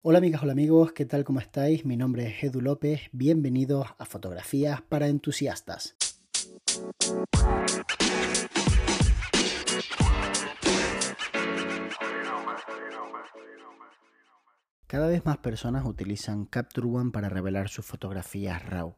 Hola amigas, hola amigos, ¿qué tal? ¿Cómo estáis? Mi nombre es Edu López, bienvenidos a Fotografías para Entusiastas. Cada vez más personas utilizan Capture One para revelar sus fotografías RAW.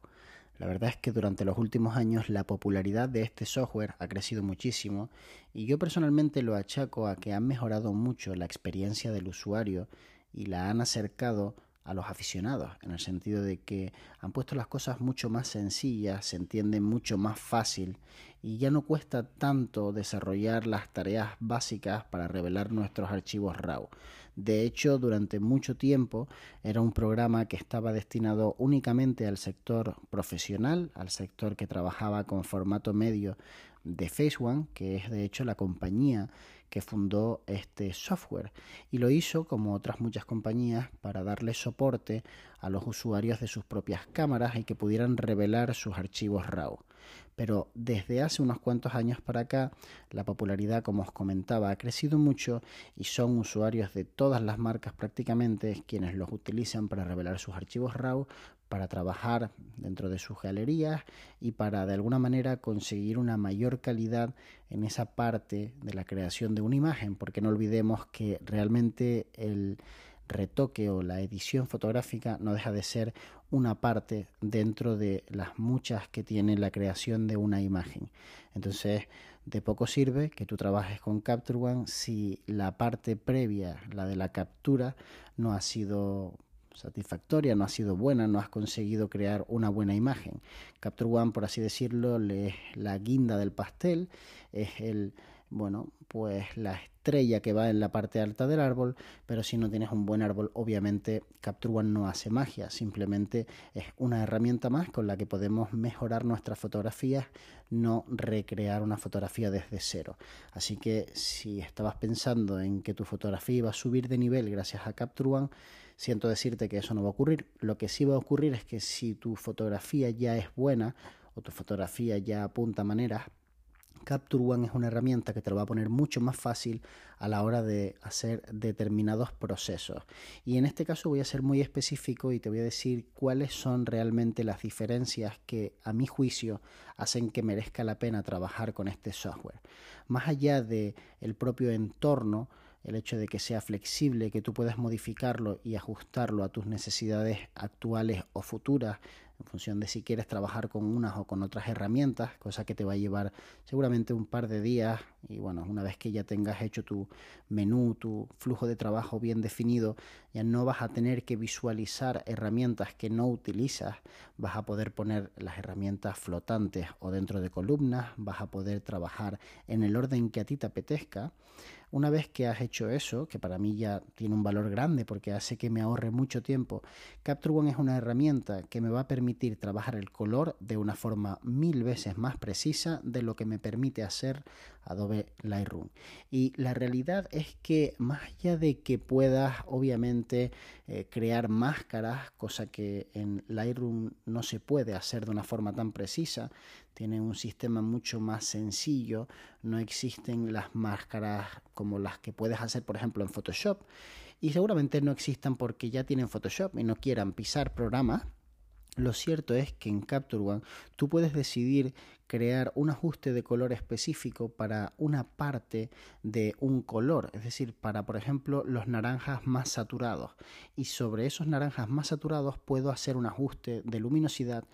La verdad es que durante los últimos años la popularidad de este software ha crecido muchísimo y yo personalmente lo achaco a que han mejorado mucho la experiencia del usuario y la han acercado a los aficionados, en el sentido de que han puesto las cosas mucho más sencillas, se entiende mucho más fácil y ya no cuesta tanto desarrollar las tareas básicas para revelar nuestros archivos RAW. De hecho, durante mucho tiempo era un programa que estaba destinado únicamente al sector profesional, al sector que trabajaba con formato medio de Face One, que es de hecho la compañía que fundó este software y lo hizo como otras muchas compañías para darle soporte a los usuarios de sus propias cámaras y que pudieran revelar sus archivos RAW. Pero desde hace unos cuantos años para acá, la popularidad, como os comentaba, ha crecido mucho y son usuarios de todas las marcas prácticamente quienes los utilizan para revelar sus archivos RAW para trabajar dentro de sus galerías y para de alguna manera conseguir una mayor calidad en esa parte de la creación de una imagen, porque no olvidemos que realmente el retoque o la edición fotográfica no deja de ser una parte dentro de las muchas que tiene la creación de una imagen. Entonces, de poco sirve que tú trabajes con Capture One si la parte previa, la de la captura, no ha sido satisfactoria, no ha sido buena, no has conseguido crear una buena imagen. Capture One, por así decirlo, es la guinda del pastel, es el, bueno, pues la estrella que va en la parte alta del árbol, pero si no tienes un buen árbol, obviamente Capture One no hace magia, simplemente es una herramienta más con la que podemos mejorar nuestras fotografías, no recrear una fotografía desde cero. Así que si estabas pensando en que tu fotografía iba a subir de nivel gracias a Capture One, Siento decirte que eso no va a ocurrir. Lo que sí va a ocurrir es que si tu fotografía ya es buena o tu fotografía ya apunta maneras, Capture One es una herramienta que te lo va a poner mucho más fácil a la hora de hacer determinados procesos. Y en este caso voy a ser muy específico y te voy a decir cuáles son realmente las diferencias que a mi juicio hacen que merezca la pena trabajar con este software. Más allá de el propio entorno, el hecho de que sea flexible, que tú puedas modificarlo y ajustarlo a tus necesidades actuales o futuras, en función de si quieres trabajar con unas o con otras herramientas, cosa que te va a llevar seguramente un par de días y bueno, una vez que ya tengas hecho tu menú, tu flujo de trabajo bien definido, ya no vas a tener que visualizar herramientas que no utilizas, vas a poder poner las herramientas flotantes o dentro de columnas, vas a poder trabajar en el orden que a ti te apetezca. Una vez que has hecho eso, que para mí ya tiene un valor grande porque hace que me ahorre mucho tiempo, Capture One es una herramienta que me va a permitir trabajar el color de una forma mil veces más precisa de lo que me permite hacer Adobe Lightroom. Y la realidad es que más allá de que puedas obviamente eh, crear máscaras, cosa que en Lightroom no se puede hacer de una forma tan precisa, tiene un sistema mucho más sencillo, no existen las máscaras como las que puedes hacer por ejemplo en Photoshop y seguramente no existan porque ya tienen Photoshop y no quieran pisar programas lo cierto es que en Capture One tú puedes decidir crear un ajuste de color específico para una parte de un color, es decir, para por ejemplo los naranjas más saturados. Y sobre esos naranjas más saturados puedo hacer un ajuste de luminosidad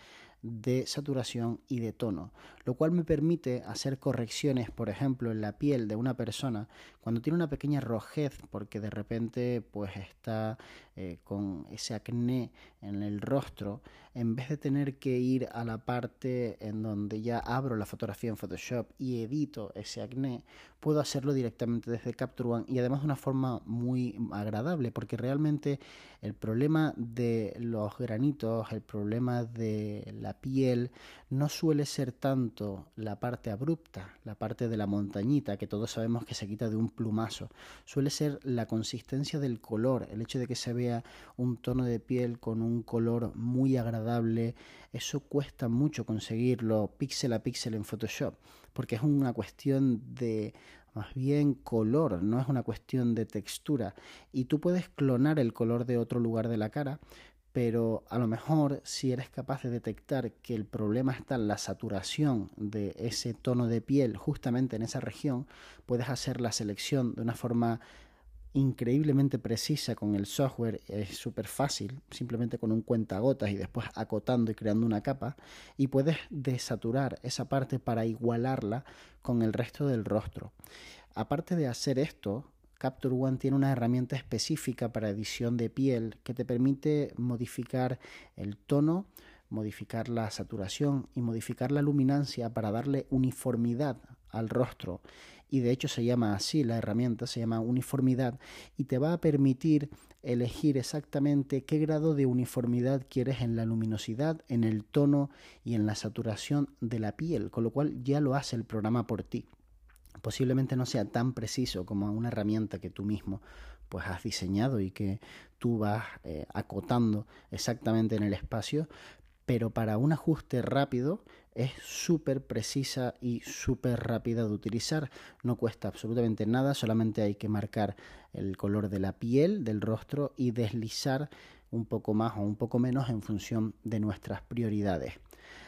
de saturación y de tono, lo cual me permite hacer correcciones, por ejemplo, en la piel de una persona cuando tiene una pequeña rojez porque de repente pues está eh, con ese acné en el rostro, en vez de tener que ir a la parte en donde ya abro la fotografía en Photoshop y edito ese acné, puedo hacerlo directamente desde Capture One y además de una forma muy agradable porque realmente el problema de los granitos, el problema de la piel no suele ser tanto la parte abrupta, la parte de la montañita que todos sabemos que se quita de un plumazo, suele ser la consistencia del color, el hecho de que se vea un tono de piel con un color muy agradable, eso cuesta mucho conseguirlo píxel a píxel en Photoshop, porque es una cuestión de más bien color, no es una cuestión de textura. Y tú puedes clonar el color de otro lugar de la cara, pero a lo mejor si eres capaz de detectar que el problema está en la saturación de ese tono de piel justamente en esa región, puedes hacer la selección de una forma increíblemente precisa con el software, es súper fácil, simplemente con un cuentagotas y después acotando y creando una capa, y puedes desaturar esa parte para igualarla con el resto del rostro. Aparte de hacer esto, Capture One tiene una herramienta específica para edición de piel que te permite modificar el tono, modificar la saturación y modificar la luminancia para darle uniformidad al rostro. Y de hecho se llama así la herramienta, se llama uniformidad y te va a permitir elegir exactamente qué grado de uniformidad quieres en la luminosidad, en el tono y en la saturación de la piel, con lo cual ya lo hace el programa por ti posiblemente no sea tan preciso como una herramienta que tú mismo pues has diseñado y que tú vas eh, acotando exactamente en el espacio, pero para un ajuste rápido es súper precisa y súper rápida de utilizar. No cuesta absolutamente nada, solamente hay que marcar el color de la piel, del rostro y deslizar un poco más o un poco menos en función de nuestras prioridades.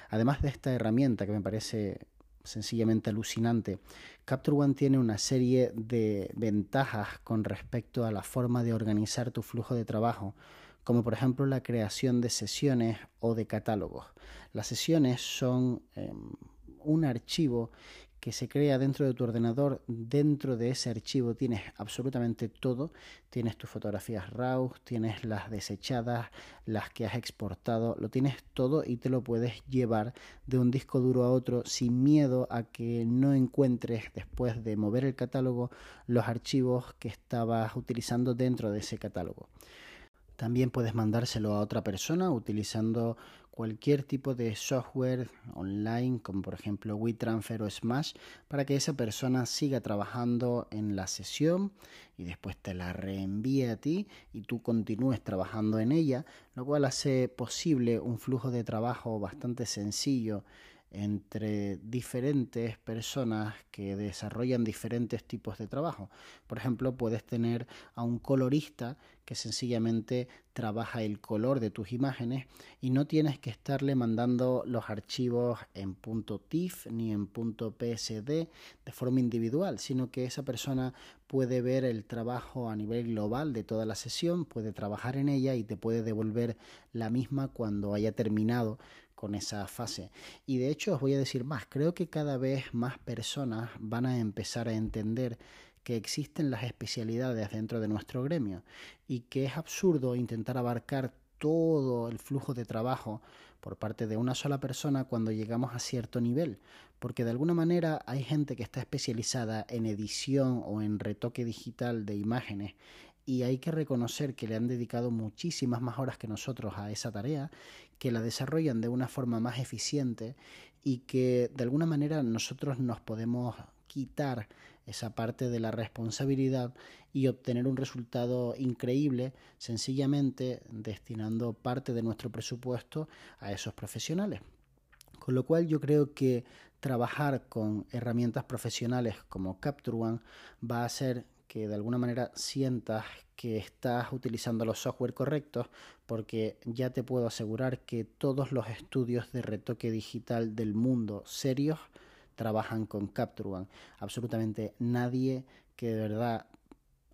Además de esta herramienta que me parece sencillamente alucinante. Capture One tiene una serie de ventajas con respecto a la forma de organizar tu flujo de trabajo, como por ejemplo la creación de sesiones o de catálogos. Las sesiones son em, un archivo que se crea dentro de tu ordenador, dentro de ese archivo tienes absolutamente todo, tienes tus fotografías RAW, tienes las desechadas, las que has exportado, lo tienes todo y te lo puedes llevar de un disco duro a otro sin miedo a que no encuentres después de mover el catálogo los archivos que estabas utilizando dentro de ese catálogo. También puedes mandárselo a otra persona utilizando cualquier tipo de software online, como por ejemplo WeTransfer o Smash, para que esa persona siga trabajando en la sesión y después te la reenvíe a ti y tú continúes trabajando en ella, lo cual hace posible un flujo de trabajo bastante sencillo entre diferentes personas que desarrollan diferentes tipos de trabajo. Por ejemplo, puedes tener a un colorista que sencillamente trabaja el color de tus imágenes y no tienes que estarle mandando los archivos en .tif ni en .psd de forma individual, sino que esa persona puede ver el trabajo a nivel global de toda la sesión, puede trabajar en ella y te puede devolver la misma cuando haya terminado con esa fase. Y de hecho os voy a decir más, creo que cada vez más personas van a empezar a entender que existen las especialidades dentro de nuestro gremio y que es absurdo intentar abarcar todo el flujo de trabajo por parte de una sola persona cuando llegamos a cierto nivel, porque de alguna manera hay gente que está especializada en edición o en retoque digital de imágenes y hay que reconocer que le han dedicado muchísimas más horas que nosotros a esa tarea, que la desarrollan de una forma más eficiente y que de alguna manera nosotros nos podemos quitar esa parte de la responsabilidad y obtener un resultado increíble sencillamente destinando parte de nuestro presupuesto a esos profesionales. Con lo cual yo creo que trabajar con herramientas profesionales como Capture One va a hacer que de alguna manera sientas que estás utilizando los software correctos porque ya te puedo asegurar que todos los estudios de retoque digital del mundo serios trabajan con Capture One. Absolutamente nadie que de verdad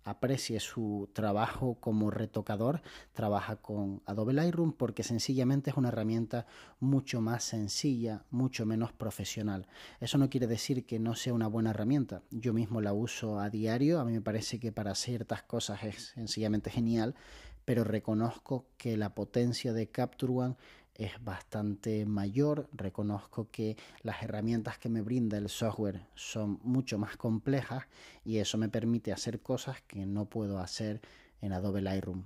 aprecie su trabajo como retocador, trabaja con Adobe Lightroom porque sencillamente es una herramienta mucho más sencilla, mucho menos profesional. Eso no quiere decir que no sea una buena herramienta. Yo mismo la uso a diario, a mí me parece que para ciertas cosas es sencillamente genial, pero reconozco que la potencia de Capture One es bastante mayor. Reconozco que las herramientas que me brinda el software son mucho más complejas y eso me permite hacer cosas que no puedo hacer en Adobe Lightroom.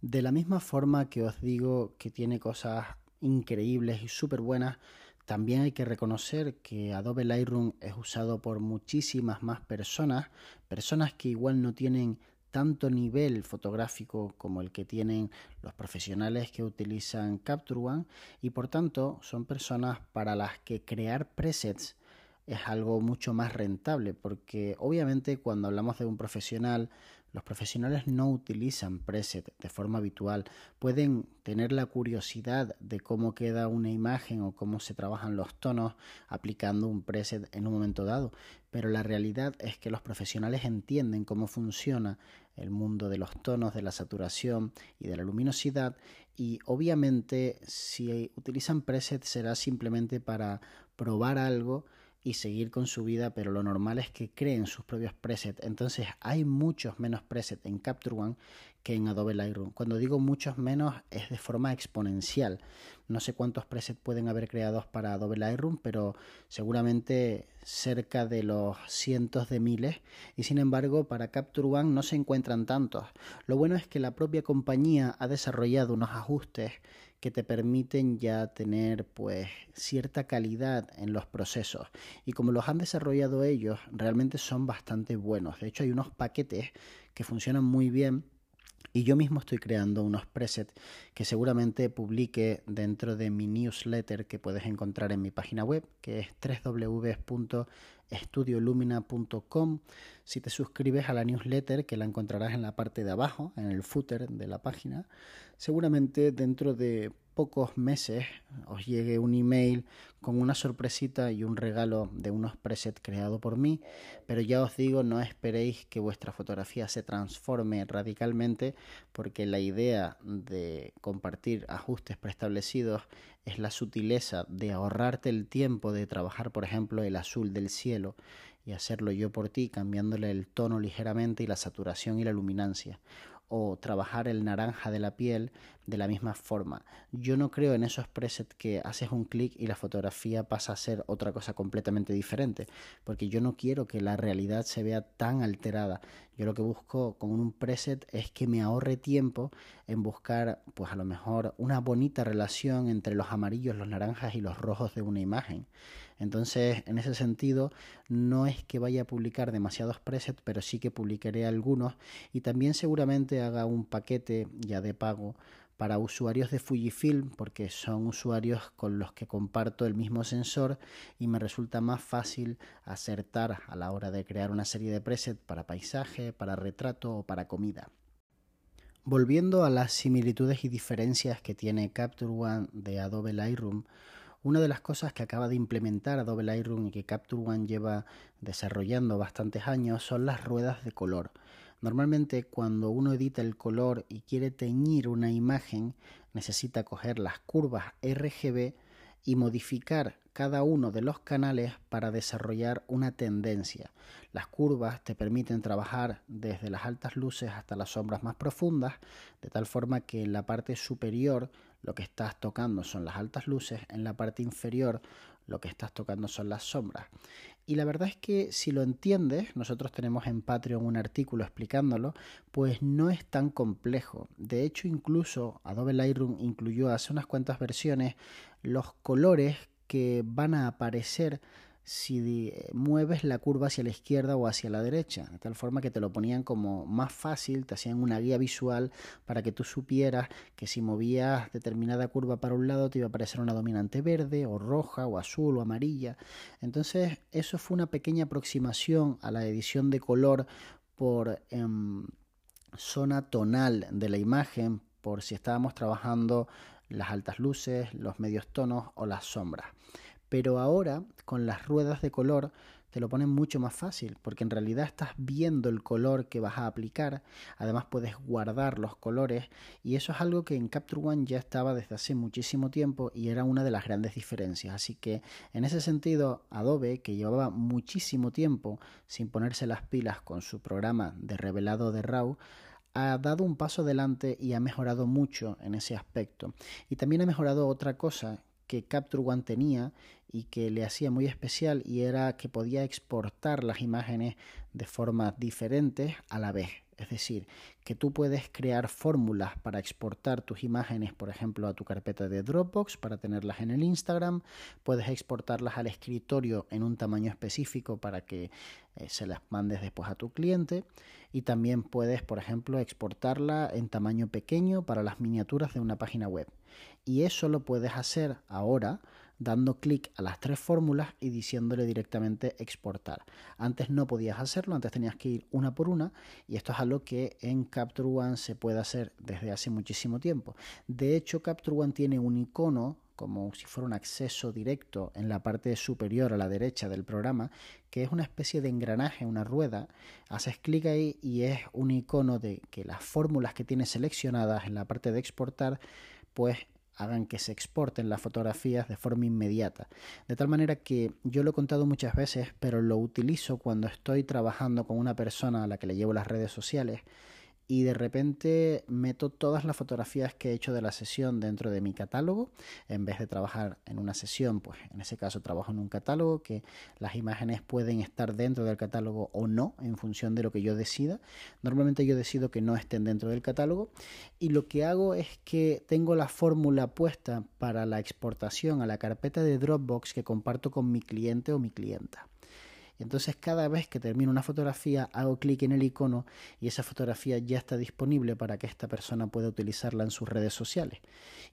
De la misma forma que os digo que tiene cosas increíbles y súper buenas, también hay que reconocer que Adobe Lightroom es usado por muchísimas más personas, personas que igual no tienen tanto nivel fotográfico como el que tienen los profesionales que utilizan Capture One y por tanto son personas para las que crear presets es algo mucho más rentable, porque obviamente cuando hablamos de un profesional, los profesionales no utilizan preset de forma habitual. Pueden tener la curiosidad de cómo queda una imagen o cómo se trabajan los tonos aplicando un preset en un momento dado. Pero la realidad es que los profesionales entienden cómo funciona el mundo de los tonos, de la saturación y de la luminosidad. Y obviamente si utilizan preset será simplemente para probar algo y seguir con su vida, pero lo normal es que creen sus propios presets. Entonces hay muchos menos presets en Capture One que en Adobe Lightroom. Cuando digo muchos menos es de forma exponencial. No sé cuántos presets pueden haber creados para Adobe Lightroom, pero seguramente cerca de los cientos de miles. Y sin embargo, para Capture One no se encuentran tantos. Lo bueno es que la propia compañía ha desarrollado unos ajustes que te permiten ya tener pues cierta calidad en los procesos. Y como los han desarrollado ellos realmente son bastante buenos. De hecho hay unos paquetes que funcionan muy bien y yo mismo estoy creando unos presets que seguramente publique dentro de mi newsletter que puedes encontrar en mi página web, que es www.estudiolumina.com. Si te suscribes a la newsletter, que la encontrarás en la parte de abajo, en el footer de la página, seguramente dentro de pocos meses os llegue un email con una sorpresita y un regalo de unos presets creados por mí, pero ya os digo, no esperéis que vuestra fotografía se transforme radicalmente porque la idea de compartir ajustes preestablecidos es la sutileza de ahorrarte el tiempo de trabajar, por ejemplo, el azul del cielo y hacerlo yo por ti, cambiándole el tono ligeramente y la saturación y la luminancia o trabajar el naranja de la piel de la misma forma. Yo no creo en esos presets que haces un clic y la fotografía pasa a ser otra cosa completamente diferente, porque yo no quiero que la realidad se vea tan alterada. Yo lo que busco con un preset es que me ahorre tiempo en buscar, pues a lo mejor, una bonita relación entre los amarillos, los naranjas y los rojos de una imagen. Entonces, en ese sentido, no es que vaya a publicar demasiados presets, pero sí que publicaré algunos y también seguramente haga un paquete ya de pago para usuarios de Fujifilm porque son usuarios con los que comparto el mismo sensor y me resulta más fácil acertar a la hora de crear una serie de presets para paisaje, para retrato o para comida. Volviendo a las similitudes y diferencias que tiene Capture One de Adobe Lightroom, una de las cosas que acaba de implementar Adobe Lightroom y que Capture One lleva desarrollando bastantes años son las ruedas de color. Normalmente cuando uno edita el color y quiere teñir una imagen, necesita coger las curvas RGB y modificar cada uno de los canales para desarrollar una tendencia. Las curvas te permiten trabajar desde las altas luces hasta las sombras más profundas, de tal forma que en la parte superior lo que estás tocando son las altas luces, en la parte inferior lo que estás tocando son las sombras. Y la verdad es que si lo entiendes, nosotros tenemos en Patreon un artículo explicándolo, pues no es tan complejo. De hecho, incluso Adobe Lightroom incluyó hace unas cuantas versiones los colores que van a aparecer si mueves la curva hacia la izquierda o hacia la derecha, de tal forma que te lo ponían como más fácil, te hacían una guía visual para que tú supieras que si movías determinada curva para un lado te iba a aparecer una dominante verde o roja o azul o amarilla. Entonces eso fue una pequeña aproximación a la edición de color por em, zona tonal de la imagen, por si estábamos trabajando las altas luces, los medios tonos o las sombras. Pero ahora con las ruedas de color te lo ponen mucho más fácil porque en realidad estás viendo el color que vas a aplicar, además puedes guardar los colores y eso es algo que en Capture One ya estaba desde hace muchísimo tiempo y era una de las grandes diferencias. Así que en ese sentido Adobe, que llevaba muchísimo tiempo sin ponerse las pilas con su programa de revelado de RAW, ha dado un paso adelante y ha mejorado mucho en ese aspecto. Y también ha mejorado otra cosa que Capture One tenía y que le hacía muy especial y era que podía exportar las imágenes de forma diferente a la vez. Es decir, que tú puedes crear fórmulas para exportar tus imágenes, por ejemplo, a tu carpeta de Dropbox para tenerlas en el Instagram, puedes exportarlas al escritorio en un tamaño específico para que eh, se las mandes después a tu cliente y también puedes, por ejemplo, exportarla en tamaño pequeño para las miniaturas de una página web. Y eso lo puedes hacer ahora dando clic a las tres fórmulas y diciéndole directamente exportar. Antes no podías hacerlo, antes tenías que ir una por una y esto es algo que en Capture One se puede hacer desde hace muchísimo tiempo. De hecho, Capture One tiene un icono como si fuera un acceso directo en la parte superior a la derecha del programa, que es una especie de engranaje, una rueda. Haces clic ahí y es un icono de que las fórmulas que tienes seleccionadas en la parte de exportar, pues hagan que se exporten las fotografías de forma inmediata. De tal manera que yo lo he contado muchas veces, pero lo utilizo cuando estoy trabajando con una persona a la que le llevo las redes sociales y de repente meto todas las fotografías que he hecho de la sesión dentro de mi catálogo en vez de trabajar en una sesión pues en ese caso trabajo en un catálogo que las imágenes pueden estar dentro del catálogo o no en función de lo que yo decida. Normalmente yo decido que no estén dentro del catálogo y lo que hago es que tengo la fórmula puesta para la exportación a la carpeta de Dropbox que comparto con mi cliente o mi clienta entonces cada vez que termino una fotografía hago clic en el icono y esa fotografía ya está disponible para que esta persona pueda utilizarla en sus redes sociales.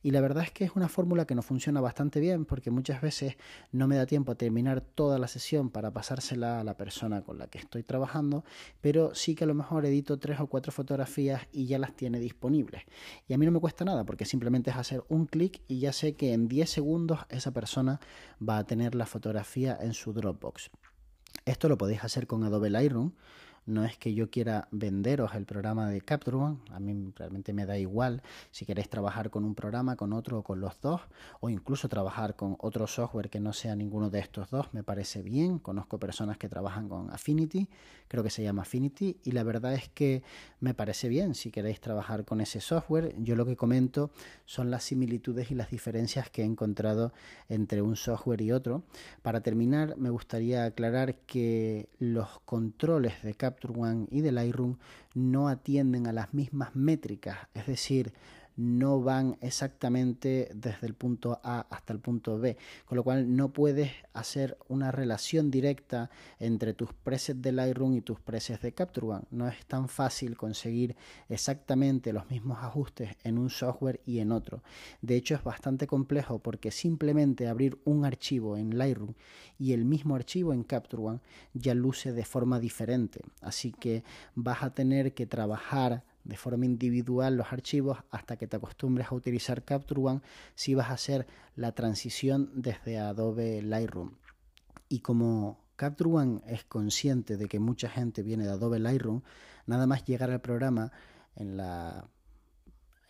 Y la verdad es que es una fórmula que no funciona bastante bien porque muchas veces no me da tiempo a terminar toda la sesión para pasársela a la persona con la que estoy trabajando, pero sí que a lo mejor edito tres o cuatro fotografías y ya las tiene disponibles. Y a mí no me cuesta nada porque simplemente es hacer un clic y ya sé que en 10 segundos esa persona va a tener la fotografía en su Dropbox. Esto lo podéis hacer con Adobe Lightroom no es que yo quiera venderos el programa de Capture One, a mí realmente me da igual si queréis trabajar con un programa, con otro o con los dos, o incluso trabajar con otro software que no sea ninguno de estos dos, me parece bien. Conozco personas que trabajan con Affinity, creo que se llama Affinity, y la verdad es que me parece bien si queréis trabajar con ese software. Yo lo que comento son las similitudes y las diferencias que he encontrado entre un software y otro. Para terminar, me gustaría aclarar que los controles de Capture Capture One y de Lightroom no atienden a las mismas métricas, es decir, no van exactamente desde el punto A hasta el punto B, con lo cual no puedes hacer una relación directa entre tus presets de Lightroom y tus presets de Capture One. No es tan fácil conseguir exactamente los mismos ajustes en un software y en otro. De hecho, es bastante complejo porque simplemente abrir un archivo en Lightroom y el mismo archivo en Capture One ya luce de forma diferente. Así que vas a tener que trabajar de forma individual los archivos hasta que te acostumbres a utilizar Capture One si vas a hacer la transición desde Adobe Lightroom. Y como Capture One es consciente de que mucha gente viene de Adobe Lightroom, nada más llegar al programa en la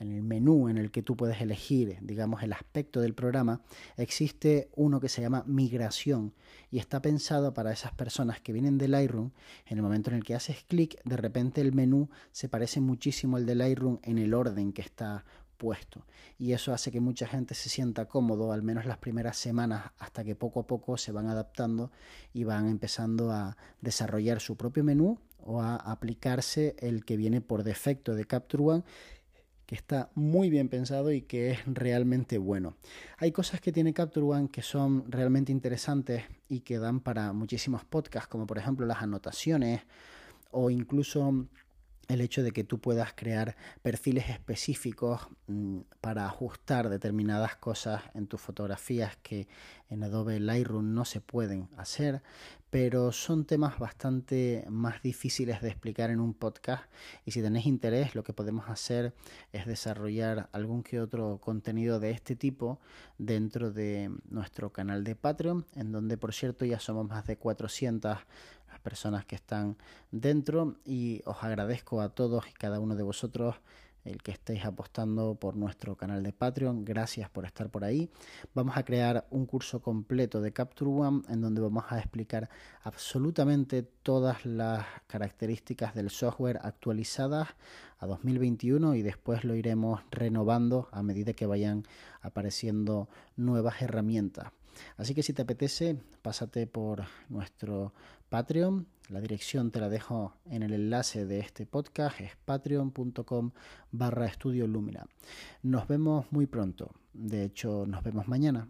en el menú en el que tú puedes elegir, digamos, el aspecto del programa, existe uno que se llama migración y está pensado para esas personas que vienen de Lightroom. En el momento en el que haces clic, de repente el menú se parece muchísimo al de Lightroom en el orden que está puesto. Y eso hace que mucha gente se sienta cómodo, al menos las primeras semanas, hasta que poco a poco se van adaptando y van empezando a desarrollar su propio menú o a aplicarse el que viene por defecto de Capture One que está muy bien pensado y que es realmente bueno. Hay cosas que tiene Capture One que son realmente interesantes y que dan para muchísimos podcasts, como por ejemplo las anotaciones o incluso el hecho de que tú puedas crear perfiles específicos mm, para ajustar determinadas cosas en tus fotografías que en Adobe Lightroom no se pueden hacer, pero son temas bastante más difíciles de explicar en un podcast. Y si tenéis interés lo que podemos hacer es desarrollar algún que otro contenido de este tipo dentro de nuestro canal de Patreon, en donde por cierto ya somos más de 400 las personas que están dentro y os agradezco a todos y cada uno de vosotros el que estéis apostando por nuestro canal de Patreon. Gracias por estar por ahí. Vamos a crear un curso completo de Capture One en donde vamos a explicar absolutamente todas las características del software actualizadas a 2021 y después lo iremos renovando a medida que vayan apareciendo nuevas herramientas. Así que si te apetece, pásate por nuestro Patreon. La dirección te la dejo en el enlace de este podcast, es patreon.com barra estudio Lumina. Nos vemos muy pronto, de hecho nos vemos mañana.